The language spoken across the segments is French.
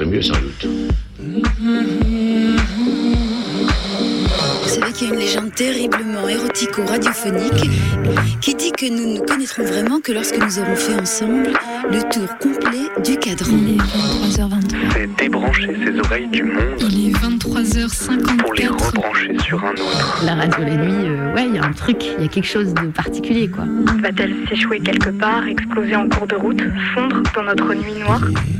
serait mieux sans doute. Vous savez qu'il y a une légende terriblement érotico-radiophonique qui dit que nous ne connaîtrons vraiment que lorsque nous aurons fait ensemble le tour complet du cadran. Il est 23h23. C'est débrancher ses oreilles du monde Il est 23h54. pour les rebrancher sur un autre. La radio la nuit, euh, ouais, il y a un truc, il y a quelque chose de particulier, quoi. Va-t-elle s'échouer quelque part, exploser en cours de route, fondre dans notre nuit noire?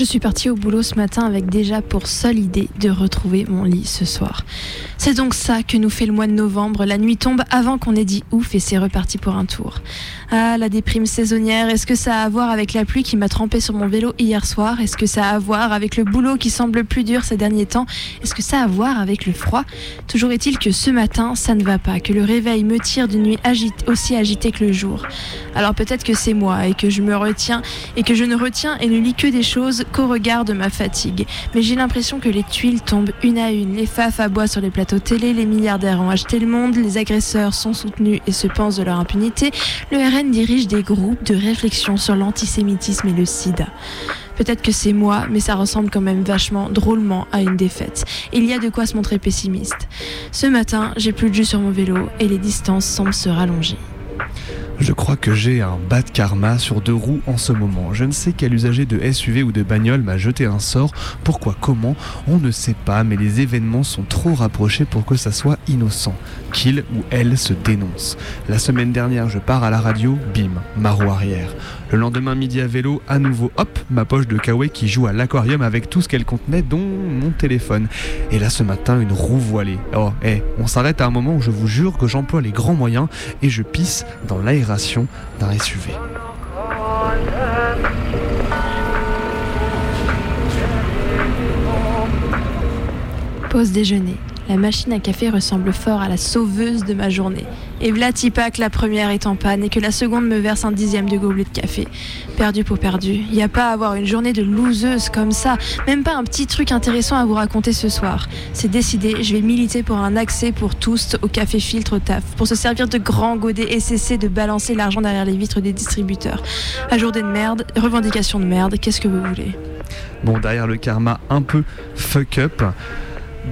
Je suis partie au boulot ce matin avec déjà pour seule idée de retrouver mon lit ce soir. C'est donc ça que nous fait le mois de novembre. La nuit tombe avant qu'on ait dit ouf et c'est reparti pour un tour. Ah, la déprime saisonnière, est-ce que ça a à voir avec la pluie qui m'a trempé sur mon vélo hier soir? Est-ce que ça a à voir avec le boulot qui semble plus dur ces derniers temps? Est-ce que ça a à voir avec le froid? Toujours est-il que ce matin, ça ne va pas, que le réveil me tire d'une nuit aussi agitée que le jour. Alors peut-être que c'est moi et que je me retiens et que je ne retiens et ne lis que des choses qu'au regard de ma fatigue. Mais j'ai l'impression que les tuiles tombent une à une, les faf aboient sur les plateaux télé, les milliardaires ont acheté le monde, les agresseurs sont soutenus et se pensent de leur impunité, le RN dirige des groupes de réflexion sur l'antisémitisme et le sida. Peut-être que c'est moi, mais ça ressemble quand même vachement, drôlement à une défaite. Il y a de quoi se montrer pessimiste. Ce matin, j'ai plus de jus sur mon vélo et les distances semblent se rallonger. Je crois que j'ai un bas de karma sur deux roues en ce moment. Je ne sais quel usager de SUV ou de bagnole m'a jeté un sort. Pourquoi, comment On ne sait pas, mais les événements sont trop rapprochés pour que ça soit innocent. Qu'il ou elle se dénonce. La semaine dernière, je pars à la radio, bim, ma roue arrière. Le lendemain, midi à vélo, à nouveau, hop, ma poche de Kawaii qui joue à l'aquarium avec tout ce qu'elle contenait, dont mon téléphone. Et là, ce matin, une roue voilée. Oh, eh, on s'arrête à un moment où je vous jure que j'emploie les grands moyens et je pisse dans l'aération d'un SUV. Pause déjeuner. La machine à café ressemble fort à la sauveuse de ma journée. Et pas que la première est en panne et que la seconde me verse un dixième de gobelet de café. Perdu pour perdu. Y a pas à avoir une journée de loseuse comme ça. Même pas un petit truc intéressant à vous raconter ce soir. C'est décidé, je vais militer pour un accès pour tous au café filtre taf. Pour se servir de grands godets et cesser de balancer l'argent derrière les vitres des distributeurs. À journée de merde, revendication de merde, qu'est-ce que vous voulez? Bon, derrière le karma un peu fuck up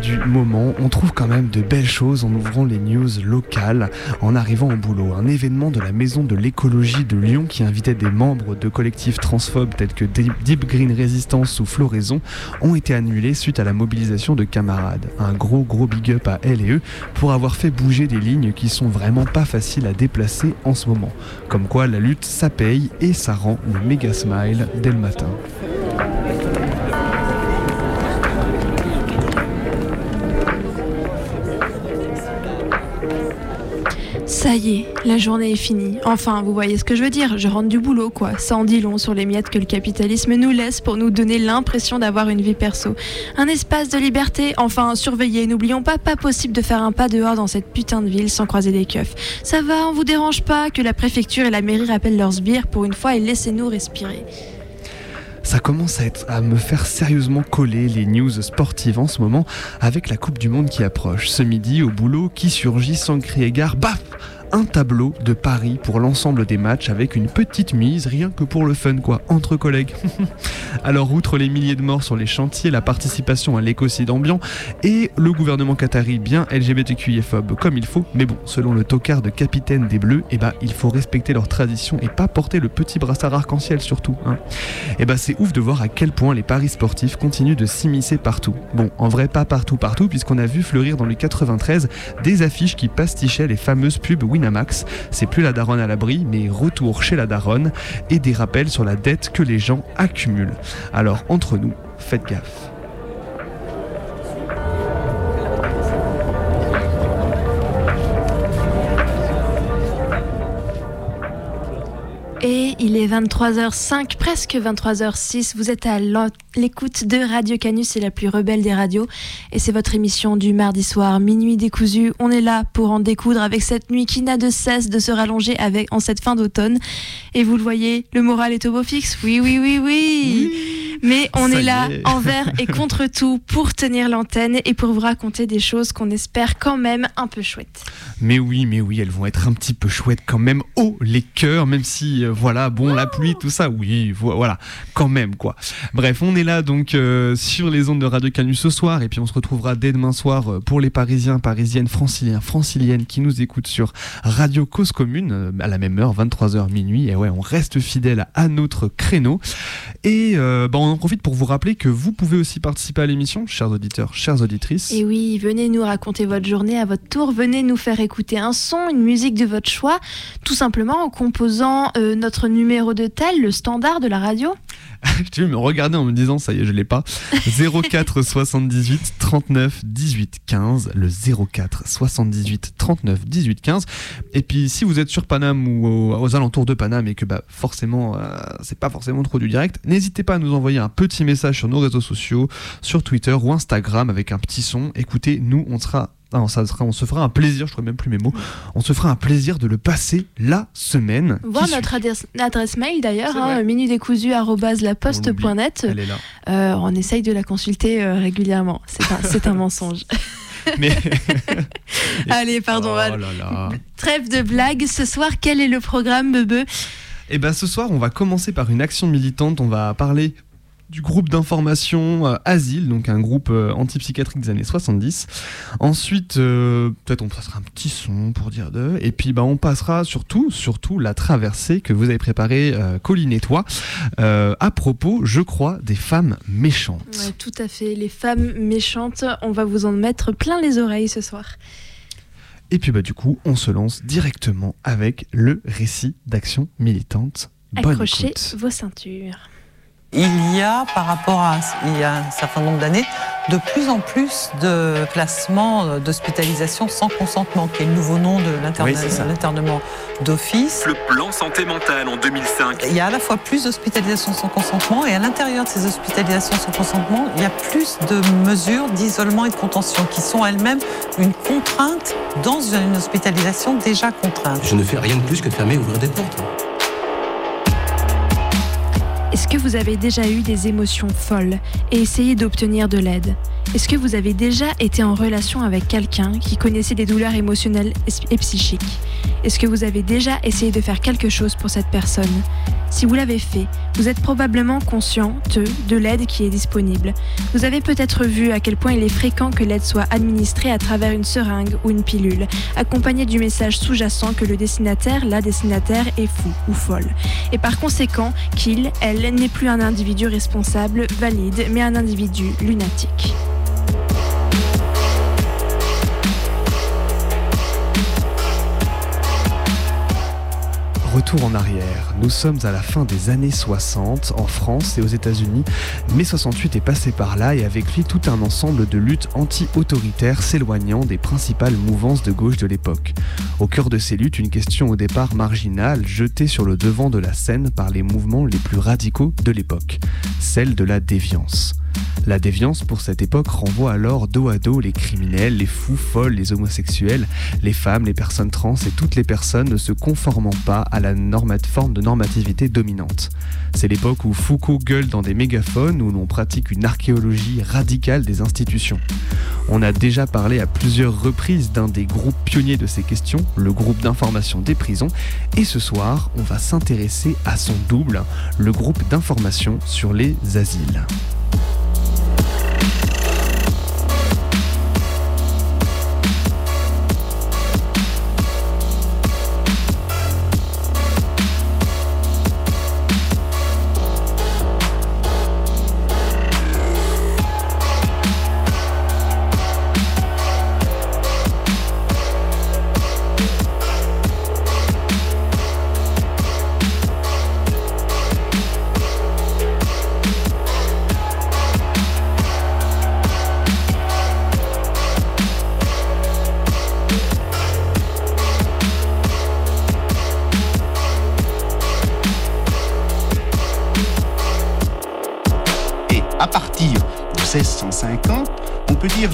du moment, on trouve quand même de belles choses en ouvrant les news locales, en arrivant au boulot. Un événement de la Maison de l'écologie de Lyon qui invitait des membres de collectifs transphobes tels que Deep Green Resistance ou Floraison ont été annulés suite à la mobilisation de camarades. Un gros gros big up à elle et eux pour avoir fait bouger des lignes qui sont vraiment pas faciles à déplacer en ce moment. Comme quoi la lutte ça paye et ça rend le méga smile dès le matin. Ça y est, la journée est finie. Enfin, vous voyez ce que je veux dire, je rentre du boulot, quoi. Ça en dit long sur les miettes que le capitalisme nous laisse pour nous donner l'impression d'avoir une vie perso. Un espace de liberté, enfin, surveillez. N'oublions pas, pas possible de faire un pas dehors dans cette putain de ville sans croiser des keufs. Ça va, on vous dérange pas que la préfecture et la mairie rappellent leurs sbires pour une fois et laissez-nous respirer ça commence à, être, à me faire sérieusement coller les news sportives en ce moment avec la Coupe du Monde qui approche. Ce midi, au boulot, qui surgit sans crier gare, baf un tableau de Paris pour l'ensemble des matchs avec une petite mise, rien que pour le fun quoi, entre collègues. Alors outre les milliers de morts sur les chantiers, la participation à l'écocide ambiant et le gouvernement qatari bien LGBTQIphobe comme il faut, mais bon, selon le tocard de capitaine des Bleus, eh ben, il faut respecter leurs traditions et pas porter le petit brassard arc-en-ciel surtout. Hein. Et eh ben c'est ouf de voir à quel point les paris sportifs continuent de s'immiscer partout. Bon, en vrai pas partout partout puisqu'on a vu fleurir dans le 93 des affiches qui pastichaient les fameuses pubs C'est plus la daronne à l'abri, mais retour chez la daronne et des rappels sur la dette que les gens accumulent. Alors entre nous, faites gaffe. Et il est 23h05, presque 23h06. Vous êtes à l'écoute de Radio Canus, c'est la plus rebelle des radios. Et c'est votre émission du mardi soir, minuit décousu. On est là pour en découdre avec cette nuit qui n'a de cesse de se rallonger avec, en cette fin d'automne. Et vous le voyez, le moral est au beau fixe. Oui, oui, oui, oui. Mais on est là envers et contre tout pour tenir l'antenne et pour vous raconter des choses qu'on espère quand même un peu chouettes. Mais oui, mais oui, elles vont être un petit peu chouettes quand même. Oh, les cœurs, même si, euh, voilà, bon, la pluie, tout ça, oui, voilà, quand même, quoi. Bref, on est là donc euh, sur les ondes de Radio Canus ce soir et puis on se retrouvera dès demain soir euh, pour les Parisiens, Parisiennes, Franciliens, Franciliennes qui nous écoutent sur Radio Cause Commune à la même heure, 23h minuit. Et ouais, on reste fidèle à notre créneau. Et bon, on en profite pour vous rappeler que vous pouvez aussi participer à l'émission, chers auditeurs, chères auditrices. Et oui, venez nous raconter votre journée à votre tour, venez nous faire écouter un son, une musique de votre choix, tout simplement en composant euh, notre numéro de tel, le standard de la radio. tu me regarder en me disant ça y est je l'ai pas. 04 78 39 18 15 le 04 78 39 18 15 et puis si vous êtes sur Paname ou aux, alentours de Paname et que bah forcément euh, c'est pas forcément trop du direct n'hésitez pas à nous envoyer un petit message sur nos réseaux sociaux sur Twitter ou Instagram avec un petit son. Écoutez nous on sera ah, ça sera, on se fera un plaisir, je ne même plus mes mots, on se fera un plaisir de le passer la semaine. Voir notre adresse, mail d'ailleurs, hein, est là. Euh, on essaye de la consulter euh, régulièrement. C'est un, un mensonge. Mais... Allez, pardon. Oh Trêve de blagues. Ce soir, quel est le programme, Bebe? Eh ben, ce soir, on va commencer par une action militante. On va parler du groupe d'information euh, Asile, donc un groupe euh, antipsychiatrique des années 70. Ensuite, euh, peut-être on passera un petit son pour dire de. Et puis bah, on passera surtout, surtout la traversée que vous avez préparée, Colline et toi, à propos, je crois, des femmes méchantes. Ouais, tout à fait, les femmes méchantes, on va vous en mettre plein les oreilles ce soir. Et puis bah du coup, on se lance directement avec le récit d'action militante. Accrochez vos ceintures. Il y a, par rapport à il y a un certain nombre d'années, de plus en plus de placements euh, d'hospitalisation sans consentement, qui est le nouveau nom de l'internement d'office. Le plan santé mentale en 2005. Il y a à la fois plus d'hospitalisations sans consentement et à l'intérieur de ces hospitalisations sans consentement, il y a plus de mesures d'isolement et de contention qui sont elles-mêmes une contrainte dans une hospitalisation déjà contrainte. Je ne fais rien de plus que de fermer et ouvrir des portes. Est-ce que vous avez déjà eu des émotions folles et essayé d'obtenir de l'aide? Est-ce que vous avez déjà été en relation avec quelqu'un qui connaissait des douleurs émotionnelles et psychiques? Est-ce que vous avez déjà essayé de faire quelque chose pour cette personne? Si vous l'avez fait, vous êtes probablement conscient de l'aide qui est disponible. Vous avez peut-être vu à quel point il est fréquent que l'aide soit administrée à travers une seringue ou une pilule, accompagnée du message sous-jacent que le destinataire, la destinataire est fou ou folle. Et par conséquent qu'il, elle, n'est plus un individu responsable, valide, mais un individu lunatique. Retour en arrière, nous sommes à la fin des années 60 en France et aux États-Unis. Mai 68 est passé par là et avec lui tout un ensemble de luttes anti-autoritaires s'éloignant des principales mouvances de gauche de l'époque. Au cœur de ces luttes, une question au départ marginale, jetée sur le devant de la scène par les mouvements les plus radicaux de l'époque, celle de la déviance. La déviance pour cette époque renvoie alors dos à dos les criminels, les fous folles, les homosexuels, les femmes, les personnes trans et toutes les personnes ne se conformant pas à la forme de normativité dominante. C'est l'époque où Foucault gueule dans des mégaphones, où l'on pratique une archéologie radicale des institutions. On a déjà parlé à plusieurs reprises d'un des groupes pionniers de ces questions, le groupe d'information des prisons. Et ce soir, on va s'intéresser à son double, le groupe d'information sur les asiles.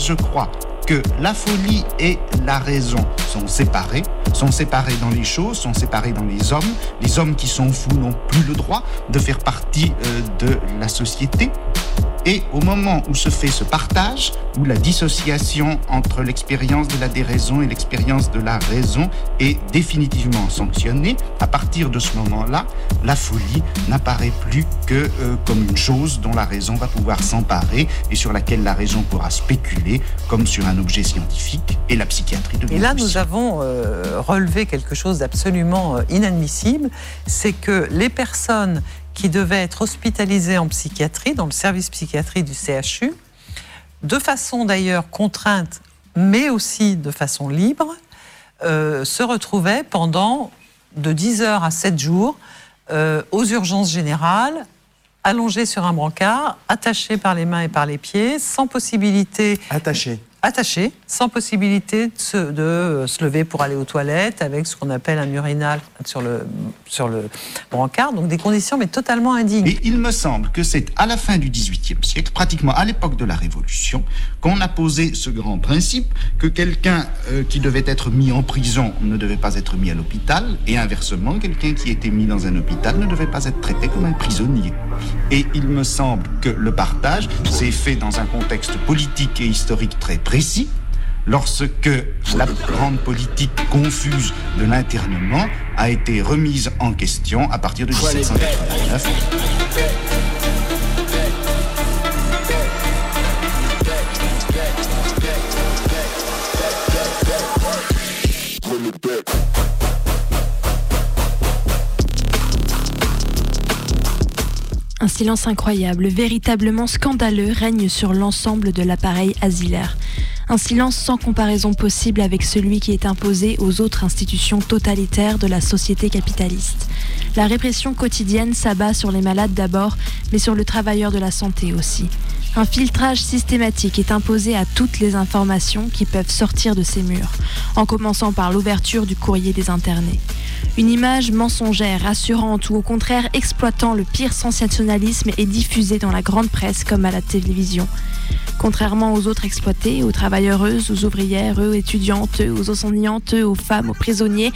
Je crois, que la folie et la raison sont séparées, sont séparées dans les choses, sont séparées dans les hommes. Les hommes qui sont fous n'ont plus le droit de faire partie euh, de la société. Et au moment où se fait ce partage, où la dissociation entre l'expérience de la déraison et l'expérience de la raison est définitivement sanctionnée, à partir de ce moment-là, la folie n'apparaît plus que euh, comme une chose dont la raison va pouvoir s'emparer et sur laquelle la raison pourra spéculer comme sur un objet scientifique et la psychiatrie devient Et là, nous avons euh, relevé quelque chose d'absolument euh, inadmissible, c'est que les personnes qui devaient être hospitalisées en psychiatrie, dans le service psychiatrie du CHU, de façon d'ailleurs contrainte, mais aussi de façon libre, euh, se retrouvaient pendant de 10 heures à 7 jours euh, aux urgences générales, allongées sur un brancard, attachées par les mains et par les pieds, sans possibilité Attaché. Attaché, sans possibilité de euh, se lever pour aller aux toilettes, avec ce qu'on appelle un urinal sur le, sur le brancard. Donc des conditions, mais totalement indignes. Et il me semble que c'est à la fin du XVIIIe siècle, pratiquement à l'époque de la Révolution, qu'on a posé ce grand principe que quelqu'un euh, qui devait être mis en prison ne devait pas être mis à l'hôpital, et inversement, quelqu'un qui était mis dans un hôpital ne devait pas être traité comme un prisonnier. Et il me semble que le partage s'est fait dans un contexte politique et historique très précis, lorsque la grande politique confuse de l'internement a été remise en question à partir de 1789. Un silence incroyable, véritablement scandaleux, règne sur l'ensemble de l'appareil asilaire. Un silence sans comparaison possible avec celui qui est imposé aux autres institutions totalitaires de la société capitaliste. La répression quotidienne s'abat sur les malades d'abord, mais sur le travailleur de la santé aussi. Un filtrage systématique est imposé à toutes les informations qui peuvent sortir de ces murs, en commençant par l'ouverture du courrier des internés. Une image mensongère, rassurante ou au contraire exploitant le pire sensationnalisme est diffusée dans la grande presse comme à la télévision. Contrairement aux autres exploités, aux travailleuses, aux ouvrières, aux étudiantes, aux enseignantes, aux femmes, aux prisonniers,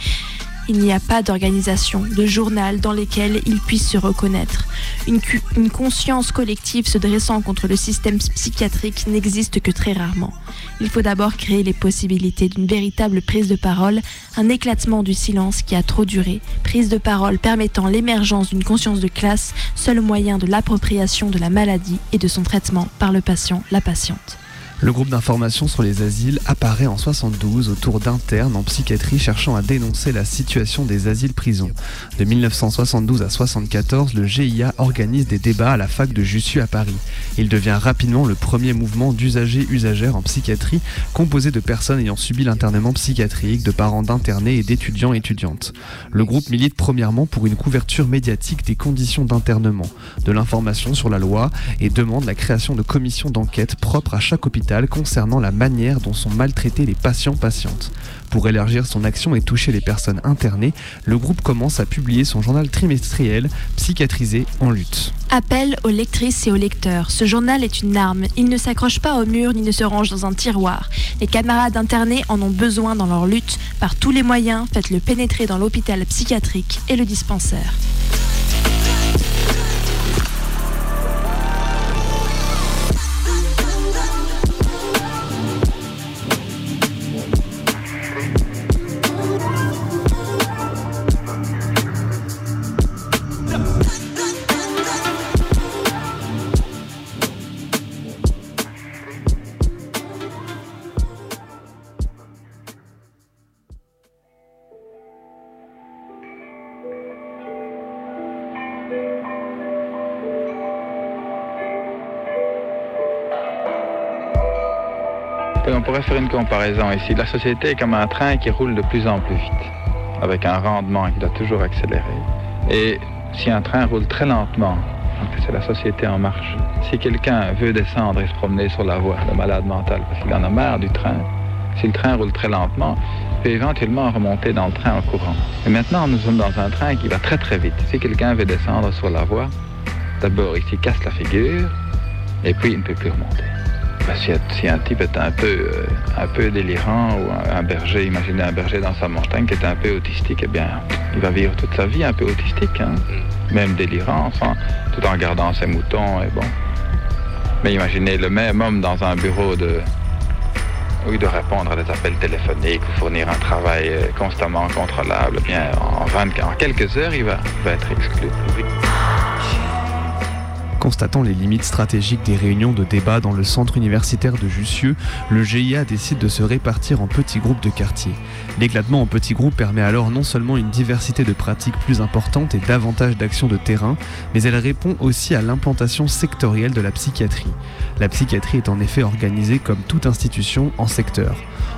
il n'y a pas d'organisation, de journal dans lesquels ils puissent se reconnaître. Une, une conscience collective se dressant contre le système psychiatrique n'existe que très rarement. Il faut d'abord créer les possibilités d'une véritable prise de parole, un éclatement du silence qui a trop duré, prise de parole permettant l'émergence d'une conscience de classe, seul moyen de l'appropriation de la maladie et de son traitement par le patient, la patiente. Le groupe d'information sur les asiles apparaît en 72 autour d'internes en psychiatrie cherchant à dénoncer la situation des asiles-prisons. De 1972 à 74, le GIA organise des débats à la fac de Jussieu à Paris. Il devient rapidement le premier mouvement d'usagers-usagères en psychiatrie composé de personnes ayant subi l'internement psychiatrique, de parents d'internés et d'étudiants-étudiantes. Le groupe milite premièrement pour une couverture médiatique des conditions d'internement, de l'information sur la loi et demande la création de commissions d'enquête propres à chaque hôpital concernant la manière dont sont maltraités les patients-patientes. Pour élargir son action et toucher les personnes internées, le groupe commence à publier son journal trimestriel Psychiatrisé en lutte. Appel aux lectrices et aux lecteurs. Ce journal est une arme. Il ne s'accroche pas au mur ni ne se range dans un tiroir. Les camarades internés en ont besoin dans leur lutte. Par tous les moyens, faites-le pénétrer dans l'hôpital psychiatrique et le dispensaire. Faire une comparaison ici. La société est comme un train qui roule de plus en plus vite, avec un rendement qui doit toujours accélérer. Et si un train roule très lentement, c'est la société en marche. Si quelqu'un veut descendre et se promener sur la voie, le malade mental, parce qu'il en a marre du train, si le train roule très lentement, il peut éventuellement remonter dans le train en courant. Et maintenant, nous sommes dans un train qui va très très vite. Si quelqu'un veut descendre sur la voie, d'abord il s'y casse la figure, et puis il ne peut plus remonter. Si, un type est un peu, euh, un peu délirant, ou un, berger, imaginez un berger dans sa montagne qui est un peu autistique, eh bien, il va vivre toute sa vie un peu autistique, hein. même délirant, tout en gardant ses moutons, et bon. Mais imaginez le même homme dans un bureau de, oui, de répondre à des appels téléphoniques ou fournir un travail euh, constamment contrôlable, eh bien, en, 20, en quelques heures, il va, va être exclu. Constatant les limites stratégiques des réunions de débat dans le centre universitaire de Jussieu, le GIA décide de se répartir en petits groupes de quartier. L'éclatement en petits groupes permet alors non seulement une diversité de pratiques plus importante et davantage d'actions de terrain, mais elle répond aussi à l'implantation sectorielle de la psychiatrie. La psychiatrie est en effet organisée comme toute institution en secteur.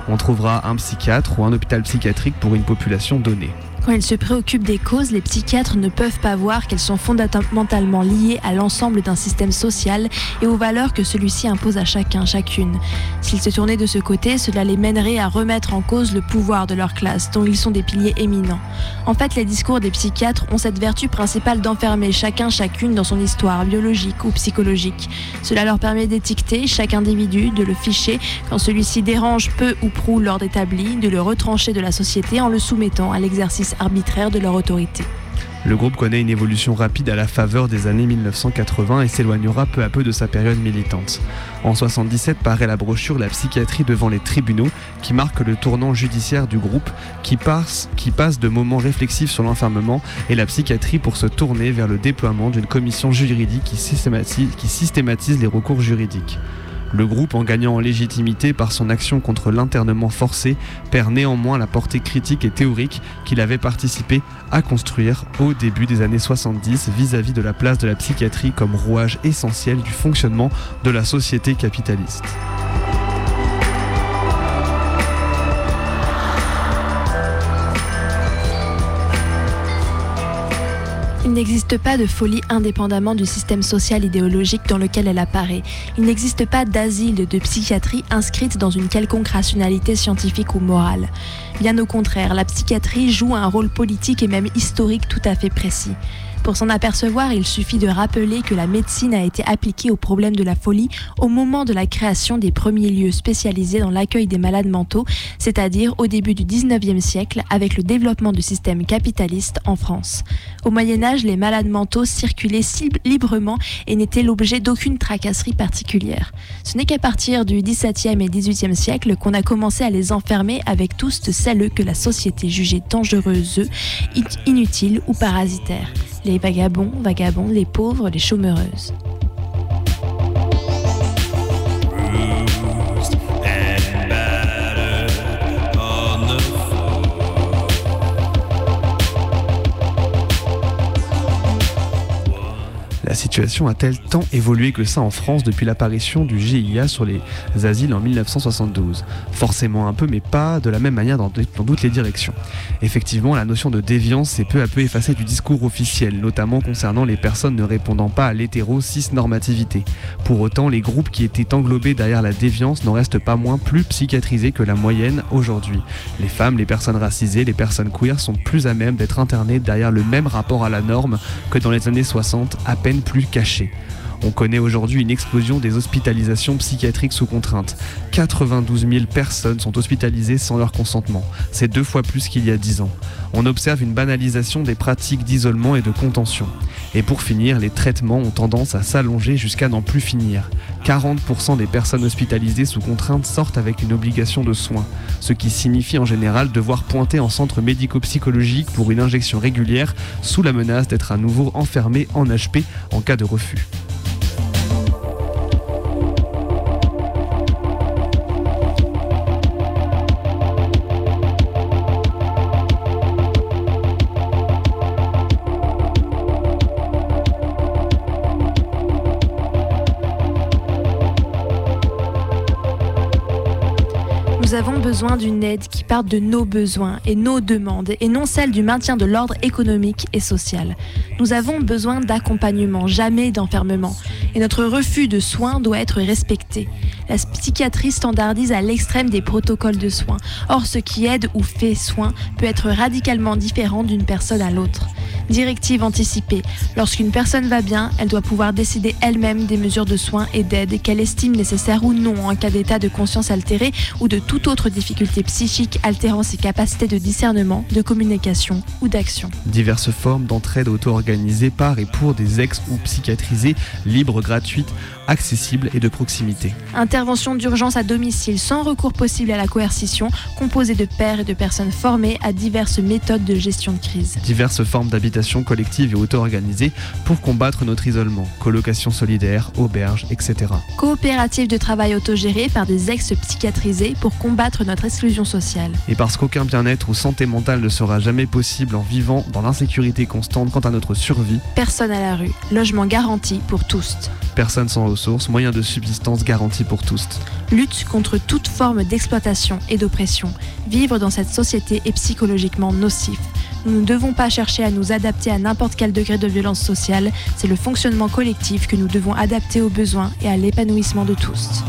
On trouvera un psychiatre ou un hôpital psychiatrique pour une population donnée. Quand ils se préoccupent des causes, les psychiatres ne peuvent pas voir qu'elles sont fondamentalement liées à l'ensemble d'un système social et aux valeurs que celui-ci impose à chacun, chacune. S'ils se tournaient de ce côté, cela les mènerait à remettre en cause le pouvoir de leur classe, dont ils sont des piliers éminents. En fait, les discours des psychiatres ont cette vertu principale d'enfermer chacun, chacune dans son histoire biologique ou psychologique. Cela leur permet d'étiqueter chaque individu, de le ficher quand celui-ci dérange peu ou prou l'ordre établi, de le retrancher de la société en le soumettant à l'exercice arbitraire de leur autorité. Le groupe connaît une évolution rapide à la faveur des années 1980 et s'éloignera peu à peu de sa période militante. En 77 paraît la brochure La psychiatrie devant les tribunaux qui marque le tournant judiciaire du groupe qui passe, de moments réflexifs sur l'enfermement et la psychiatrie pour se tourner vers le déploiement d'une commission juridique qui qui systématise les recours juridiques. Le groupe, en gagnant en légitimité par son action contre l'internement forcé, perd néanmoins la portée critique et théorique qu'il avait participé à construire au début des années 70 vis-à-vis de la place de la psychiatrie comme rouage essentiel du fonctionnement de la société capitaliste. Il n'existe pas de folie indépendamment du système social idéologique dans lequel elle apparaît. Il n'existe pas d'asile de psychiatrie inscrite dans une quelconque rationalité scientifique ou morale. Bien au contraire, la psychiatrie joue un rôle politique et même historique tout à fait précis. Pour s'en apercevoir, il suffit de rappeler que la médecine a été appliquée au problème de la folie au moment de la création des premiers lieux spécialisés dans l'accueil des malades mentaux, c'est-à-dire au début du 19e siècle avec le développement du système capitaliste en France. Au Moyen Âge, les malades mentaux circulaient librement et n'étaient l'objet d'aucune tracasserie particulière. Ce n'est qu'à partir du 17e et 18e siècle qu'on a commencé à les enfermer avec tous celles que la société jugeait dangereuses, inutiles ou parasitaires les vagabonds, vagabonds, les pauvres, les chômeuses. La situation a-t-elle tant évolué que ça en France depuis l'apparition du GIA sur les asiles en 1972 Forcément un peu, mais pas de la même manière dans, toutes les directions. Effectivement, la notion de déviance s'est peu à peu effacée du discours officiel, notamment concernant les personnes ne répondant pas à l'hétéro-cis-normativité. Pour autant, les groupes qui étaient englobés derrière la déviance n'en restent pas moins plus psychiatrisés que la moyenne aujourd'hui. Les femmes, les personnes racisées, les personnes queer sont plus à même d'être internées derrière le même rapport à la norme que dans les années 60, à peine plus caché. On connaît aujourd'hui une explosion des hospitalisations psychiatriques sous contrainte. 92 000 personnes sont hospitalisées sans leur consentement. C'est deux fois plus qu'il y a dix ans. On observe une banalisation des pratiques d'isolement et de contention. Et pour finir, les traitements ont tendance à s'allonger jusqu'à n'en plus finir. 40% des personnes hospitalisées sous contrainte sortent avec une obligation de soins, ce qui signifie en général devoir pointer en centre médico-psychologique pour une injection régulière sous la menace d'être à nouveau enfermé en HP en cas de refus. Besoin d'une aide qui parte de nos besoins et nos demandes et non celle du maintien de l'ordre économique et social. Nous avons besoin d'accompagnement, jamais d'enfermement. Et notre refus de soins doit être respecté. La psychiatrie standardise à l'extrême des protocoles de soins. Or, ce qui aide ou fait soin peut être radicalement différent d'une personne à l'autre. Directive anticipée. Lorsqu'une personne va bien, elle doit pouvoir décider elle-même des mesures de soins et d'aide qu'elle estime nécessaires ou non en cas d'état de conscience altéré ou de toute autre difficulté psychique altérant ses capacités de discernement, de communication ou d'action. Diverses formes d'entraide auto-organisées par et pour des ex ou psychiatrisés, libres, gratuites, accessibles et de proximité. Intervention d'urgence à domicile sans recours possible à la coercition, composée de pairs et de personnes formées à diverses méthodes de gestion de crise. Diverses formes d'habitation collective et auto-organisée pour combattre notre isolement, colocation solidaire, auberge, etc. Coopérative de travail autogérée par des ex-psychiatrisés pour combattre notre exclusion sociale. Et parce qu'aucun bien-être ou santé mentale ne sera jamais possible en vivant dans l'insécurité constante quant à notre survie. Personne à la rue, logement garanti pour tous. Personne sans ressources, moyens de subsistance garantis pour tous. Lutte contre toute forme d'exploitation et d'oppression. Vivre dans cette société est psychologiquement nocif. Nous ne devons pas chercher à nous adapter à n'importe quel degré de violence sociale, c'est le fonctionnement collectif que nous devons adapter aux besoins et à l'épanouissement de tous.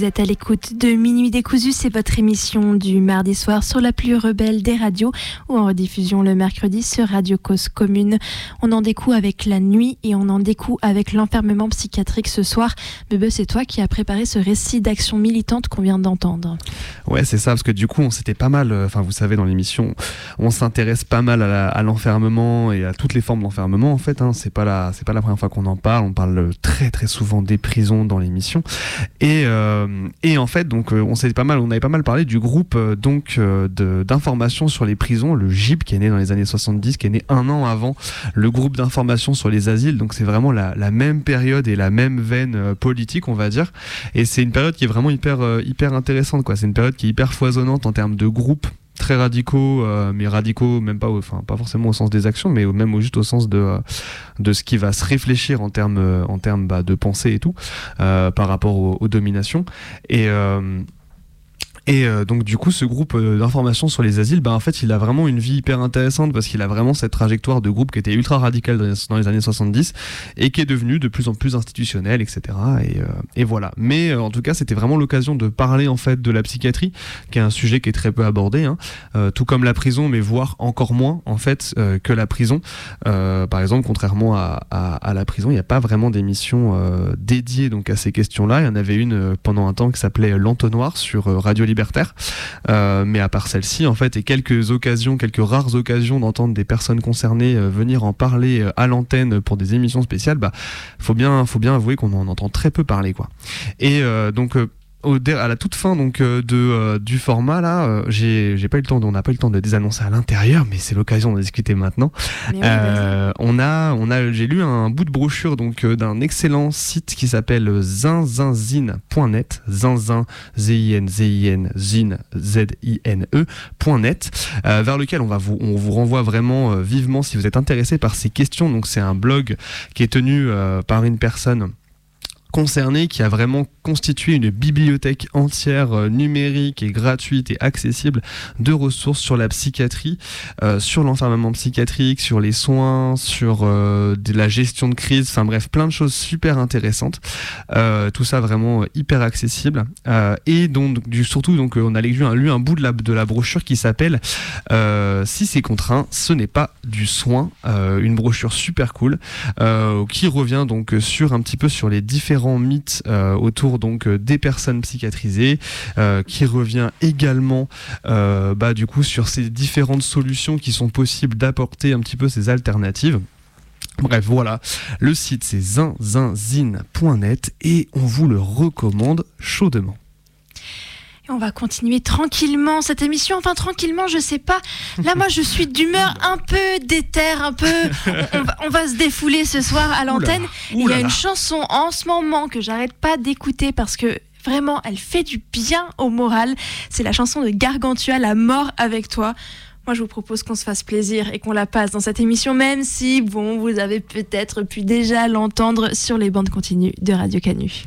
Vous êtes à l'écoute de Minuit décousu, c'est votre émission du mardi soir sur la plus rebelle des radios ou en rediffusion le mercredi sur Radio Cause Commune. On en découvre avec la nuit et on en découvre avec l'enfermement psychiatrique ce soir. Bebe, c'est toi qui as préparé ce récit d'action militante qu'on vient d'entendre. Ouais, c'est ça, parce que du coup, on s'était pas mal, euh, enfin, vous savez, dans l'émission, on s'intéresse pas mal à l'enfermement et à toutes les formes d'enfermement, en fait. Hein. C'est pas la, pas la première fois qu'on en parle. On parle très, très souvent des prisons dans l'émission. Et, euh, et en fait, donc, euh, on pas mal, on avait pas mal parlé du groupe, donc, d'information sur les prisons, le GIP, qui est né dans les années 70, qui est né un an avant le groupe d'information sur les asiles. Donc, c'est vraiment la, la, même période et la même veine politique, on va dire. Et c'est une période qui est vraiment hyper, hyper intéressante, quoi. C'est une période qui est hyper foisonnante en termes de groupes très radicaux, euh, mais radicaux même pas, enfin pas forcément au sens des actions, mais même juste au sens de euh, de ce qui va se réfléchir en termes en termes bah, de pensée et tout euh, par rapport aux, aux dominations. Et Et euh, donc du coup, ce groupe euh, d'information sur les asiles, bah, en fait, il a vraiment une vie hyper intéressante parce qu'il a vraiment cette trajectoire de groupe qui était ultra radicale dans les, années 70 et qui est devenu de plus en plus institutionnel, etc. Et, euh, et voilà. Mais euh, en tout cas, c'était vraiment l'occasion de parler en fait de la psychiatrie, qui est un sujet qui est très peu abordé, hein, euh, tout comme la prison, mais voire encore moins en fait que la prison. Par exemple, contrairement à, à, à la prison, il n'y a pas vraiment d'émission dédiée donc à ces questions-là. Il y en avait une pendant un temps qui s'appelait L'entonnoir sur Radio Euh, mais à part celle-ci, en fait, et quelques occasions, quelques rares occasions d'entendre des personnes concernées euh, venir en parler euh, à l'antenne pour des émissions spéciales, bah, faut bien, faut bien avouer qu'on en entend très peu parler, quoi. Et donc. Au à la toute fin donc euh, de euh, du format là, euh, j'ai j'ai pas eu le temps, de- on n'a pas eu le temps de désannoncer à l'intérieur, mais c'est l'occasion de discuter maintenant. Oui, Euh, on a, on a, j'ai lu un bout de brochure donc euh, d'un excellent site qui s'appelle zinzinzine.net, zinzin z i n z i n zine z i n e.net, euh, vers lequel on va vous, on vous renvoie vraiment euh, vivement si vous êtes intéressé par ces questions. Donc c'est un blog qui est tenu euh, par une personne concerné qui a vraiment constitué une bibliothèque entière euh, numérique et gratuite et accessible de ressources sur la psychiatrie, euh, sur l'enfermement psychiatrique, sur les soins, sur euh, la gestion de crise, enfin bref, plein de choses super intéressantes. Tout ça vraiment hyper accessible. Et donc, surtout, donc, on a lu un, bout de la, brochure qui s'appelle Si c'est contraint, ce n'est pas du soin. Une brochure super cool qui revient donc sur un petit peu sur les différents mythes euh, autour donc euh, des personnes psychiatrisées, euh, qui revient également bah, du coup sur ces différentes solutions qui sont possibles d'apporter un petit peu ces alternatives. Bref, voilà, le site c'est zinzinzine.net et on vous le recommande chaudement. On va continuer tranquillement cette émission. Enfin, tranquillement, je sais pas. Là, moi, je suis d'humeur un peu déterre, un peu. On, va, on va se défouler ce soir à l'antenne. Il y a une chanson en ce moment que j'arrête pas d'écouter parce que. Vraiment, elle fait du bien au moral. C'est la chanson de Gargantua, La mort avec toi. Moi, je vous propose qu'on se fasse plaisir et qu'on la passe dans cette émission, même si, bon, vous avez peut-être pu déjà l'entendre sur les bandes continues de Radio Canu.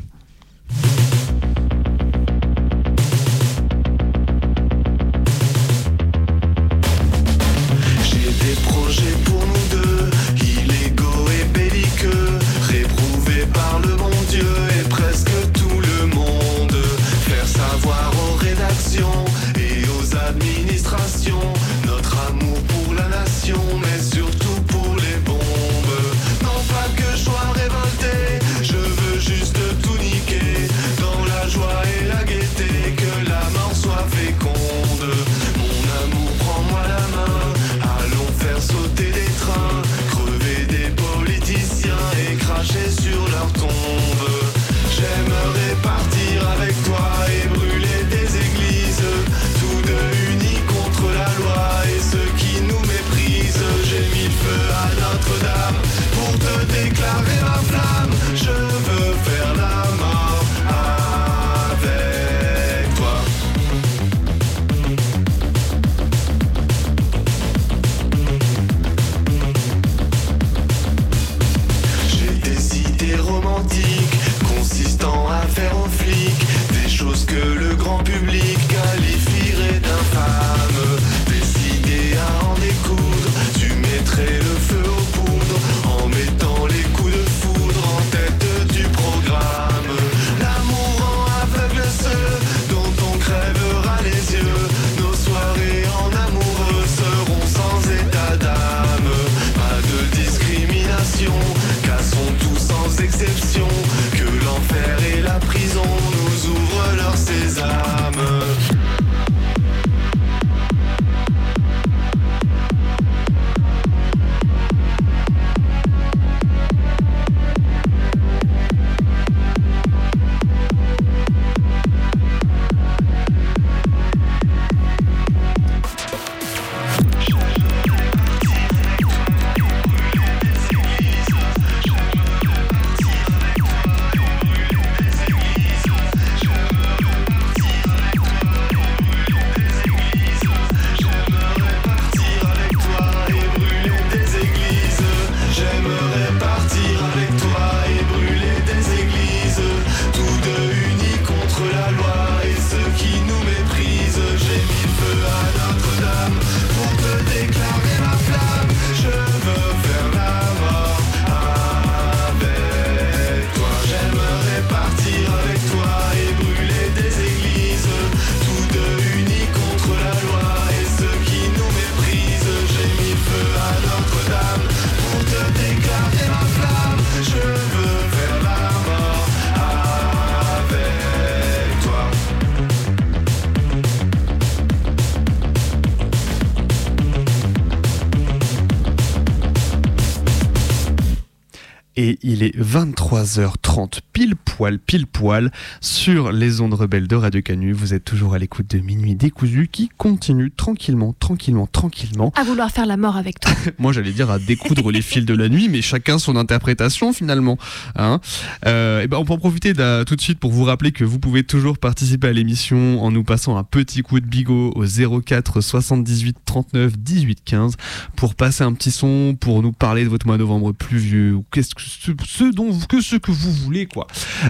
Il est 23h30 pile poil, pile poil sur les ondes rebelles de Radio Canu. Vous êtes toujours à l'écoute de Minuit décousu qui continue tranquillement, tranquillement, tranquillement. À vouloir faire la mort avec toi. Moi j'allais dire à découdre les fils de la nuit, mais chacun son interprétation finalement. Hein euh, et ben on peut en profiter tout de suite pour vous rappeler que vous pouvez toujours participer à l'émission en nous passant un petit coup de bigot au 04 78 39 18 15 pour passer un petit son, pour nous parler de votre mois de novembre pluvieux ou qu'est-ce que ce, ce dont vous- que ce que vous voulez quoi.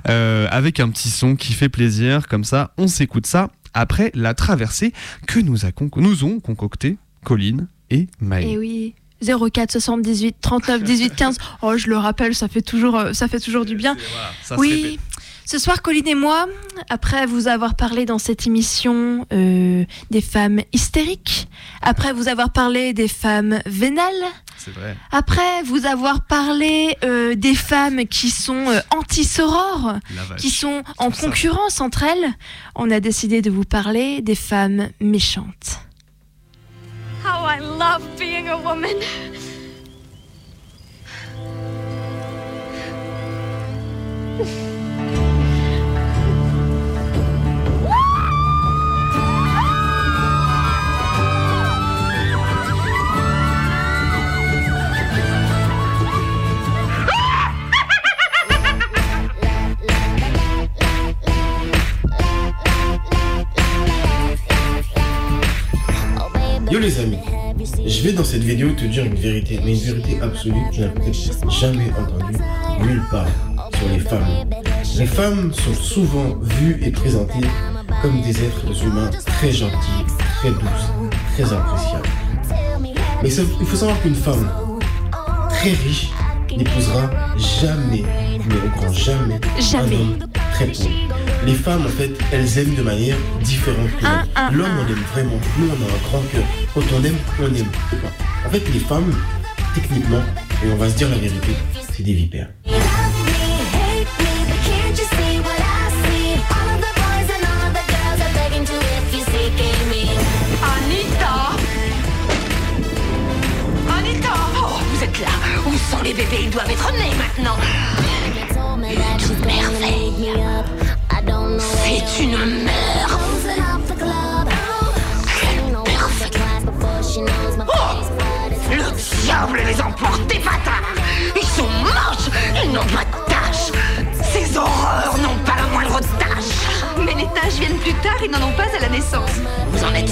Euh, avec un petit son qui fait plaisir, comme ça on s'écoute ça après la traversée que nous, a nous ont concocté Colline et Maë. Et oui. 04 78 39 18 15. Oh, je le rappelle, ça fait toujours, euh, ça fait toujours du bien. ça se oui. Ce soir, Colline et moi, après vous avoir parlé dans cette émission euh, des femmes hystériques, après vous avoir parlé des femmes vénales, vrai. après vous avoir parlé euh, des femmes qui sont euh, anti-sorores, qui sont en concurrence entre elles, on a décidé de vous parler des femmes méchantes. How I love being a woman. Yo les amis, je vais dans cette vidéo te dire une vérité, mais une vérité absolue que je n'ai peut-être jamais entendue nulle part sur les femmes. Les femmes sont souvent vues et présentées comme des êtres humains très gentils, très douces, très appréciables. Mais il faut savoir qu'une femme très riche n'épousera jamais, mais au grand jamais, Jamais. un homme très pauvre. Les femmes, en fait, elles aiment de manière différente que l'homme. ah, L'homme, on aime vraiment. Nous, on a un grand cœur. Quand on aime, on aime. En fait, les femmes, techniquement, et on va se dire la vérité, c'est des vipères. Anita Anita Oh, vous êtes là Où sont les bébés? Ils doivent être nés maintenant une mère. Quelle Oh Le diable les emporte, des bâtards. Ils sont moches Ils n'ont pas de tâches. Ces horreurs n'ont pas la moindre tâche Mais les tâches viennent plus tard, ils n'en ont pas à la naissance. Vous en êtes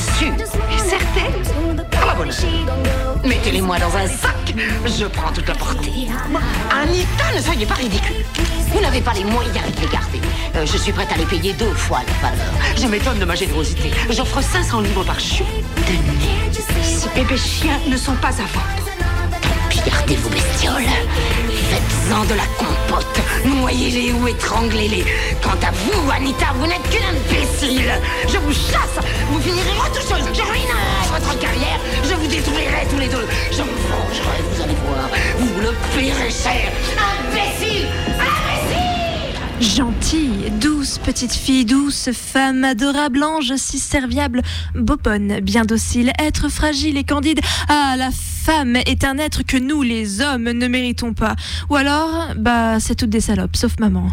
À la bonne heure. Mettez-les-moi dans un sac, je prends toute la portée. Anita, ne soyez pas ridicule. Vous n'avez pas les moyens de les garder. Euh, je suis prête à les payer deux fois leur valeur. Je m'étonne de ma générosité. J'offre 500 livres par chiot. Tenez, ces bébés chiens ne sont pas à vendre. Puis gardez vos bestioles. Faites-en de la compote. Noyez-les ou étranglez-les. Quant à vous, Anita, vous n'êtes qu'une imbécile. Je vous chasse. Vous finirez retoucheuse. Je ruinerai votre carrière. Je vous détruirai tous les deux. Je me vengerai, vous allez voir. Vous le paierez cher. Imbécile Gentille, douce petite fille, douce femme, adorable ange, si serviable, bobonne, bien docile, être fragile et candide. Ah, la femme est un être que nous, les hommes, ne méritons pas. Ou alors, bah, c'est toutes des salopes, sauf maman.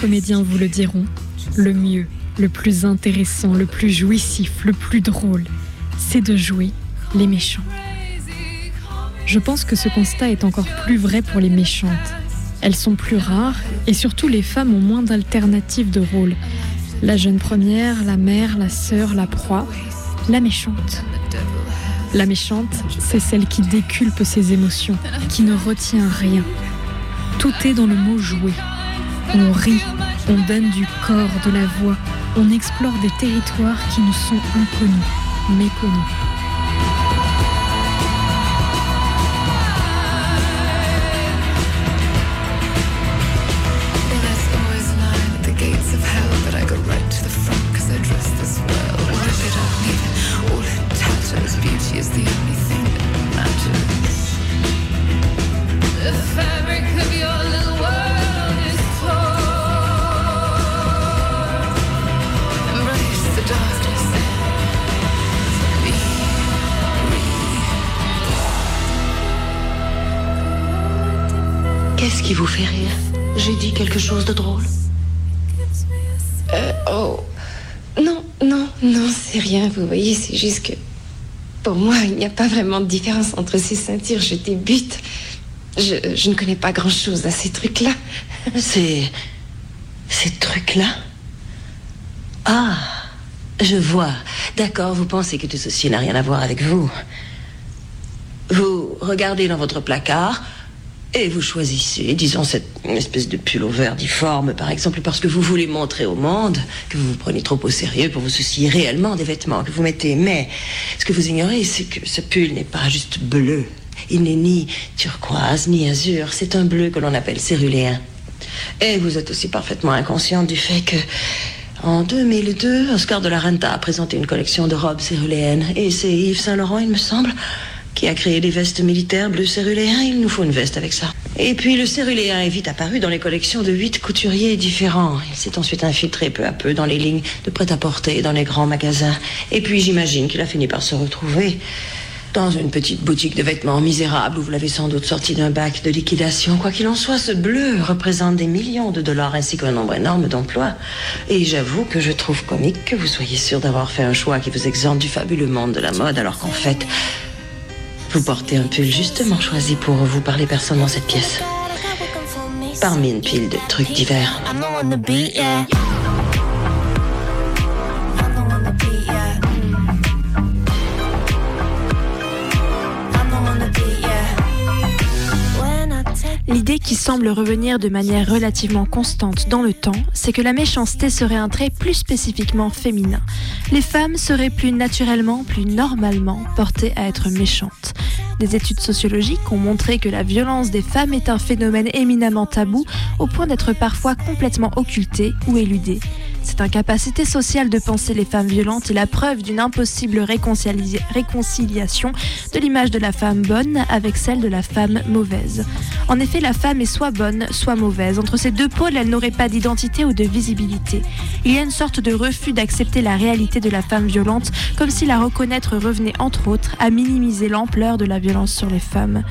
Comédiens vous le diront, le mieux, le plus intéressant, le plus jouissif, le plus drôle, c'est de jouer les méchants. Je pense que ce constat est encore plus vrai pour les méchantes. Elles sont plus rares et surtout les femmes ont moins d'alternatives de rôle. La jeune première, la mère, la sœur, la proie, la méchante. La méchante, c'est celle qui déculpe ses émotions, qui ne retient rien. Tout est dans le mot jouer. On rit, on donne du corps, de la voix, on explore des territoires qui nous sont inconnus, méconnus. J'ai dit quelque chose de drôle Euh, oh. Non, non, non, c'est rien, vous voyez, c'est juste que. Pour moi, il n'y a pas vraiment de différence entre ces ceintures. Je débute. Je, je ne connais pas grand-chose à ces trucs-là. C'est. Ces trucs-là? Ah, je vois. D'accord, vous pensez que tout ceci n'a rien à voir avec vous. Vous regardez dans votre placard et vous choisissez, disons, cette espèce de pull difforme, par exemple, parce que vous voulez montrer au monde que vous vous prenez trop au sérieux pour vous soucier réellement des vêtements que vous mettez. Mais ce que vous ignorez, c'est que ce pull n'est pas juste bleu. Il n'est ni turquoise, ni azur. C'est un bleu que l'on appelle céruléen. Et vous êtes aussi parfaitement inconsciente du fait que, en 2002, Oscar de la Renta a présenté une collection de robes céruléennes. Et c'est Yves Saint-Laurent, il me semble, qui a créé des vestes militaires bleu céruléen. Il nous faut une veste avec ça. Et puis le céruléen est vite apparu dans les collections de huit couturiers différents. Il s'est ensuite infiltré peu à peu dans les lignes de prêt-à-porter dans les grands magasins. Et puis j'imagine qu'il a fini par se retrouver dans une petite boutique de vêtements misérable où vous l'avez sans doute sorti d'un bac de liquidation. Quoi qu'il en soit, ce bleu représente des millions de dollars ainsi qu'un nombre énorme d'emplois. Et j'avoue que je trouve comique que vous soyez sûr d'avoir fait un choix qui vous exempte du fabuleux monde de la mode alors qu'en fait, vous portez un pull justement choisi pour vous par les dans cette pièce. Parmi une pile de trucs divers. L'idée qui semble revenir de manière relativement constante dans le temps, c'est que la méchanceté serait un trait plus spécifiquement féminin. Les femmes seraient plus naturellement, plus normalement portées à être méchantes. Des études sociologiques ont montré que la violence des femmes est un phénomène éminemment tabou au point d'être parfois complètement occulté ou éludé. Cette incapacité sociale de penser les femmes violentes est la preuve d'une impossible réconcilia- réconciliation de l'image de la femme bonne avec celle de la femme mauvaise. En effet, la femme est soit bonne, soit mauvaise. Entre ces deux pôles, elle n'aurait pas d'identité ou de visibilité. Il y a une sorte de refus d'accepter la réalité de la femme violente, comme si la reconnaître revenait entre autres à minimiser l'ampleur de la violence sur les femmes.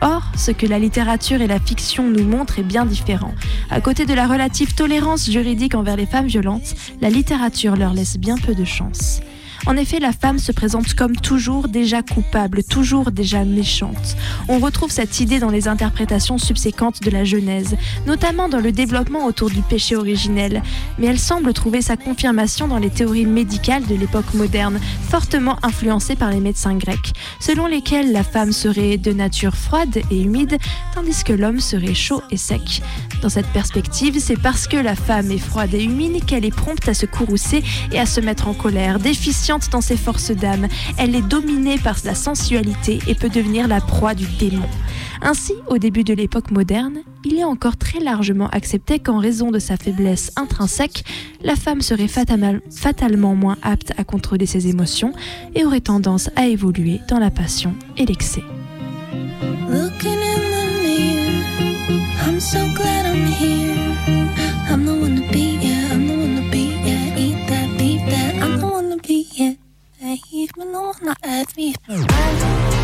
Or, ce que la littérature et la fiction nous montrent est bien différent. À côté de la relative tolérance juridique envers les femmes violentes, la littérature leur laisse bien peu de chance. En effet, la femme se présente comme toujours déjà coupable, toujours déjà méchante. On retrouve cette idée dans les interprétations subséquentes de la Genèse, notamment dans le développement autour du péché originel, mais elle semble trouver sa confirmation dans les théories médicales de l'époque moderne, fortement influencées par les médecins grecs, selon lesquels la femme serait de nature froide et humide, tandis que l'homme serait chaud et sec. Dans cette perspective, c'est parce que la femme est froide et humide qu'elle est prompte à se courroucer et à se mettre en colère, déficiente dans ses forces d'âme. Elle est dominée par la sensualité et peut devenir la proie du démon. Ainsi, au début de l'époque moderne, il est encore très largement accepté qu'en raison de sa faiblesse intrinsèque, la femme serait fatalement, moins apte à contrôler ses émotions et aurait tendance à évoluer dans la passion et l'excès. Hey, even the one that asked me. Qu'on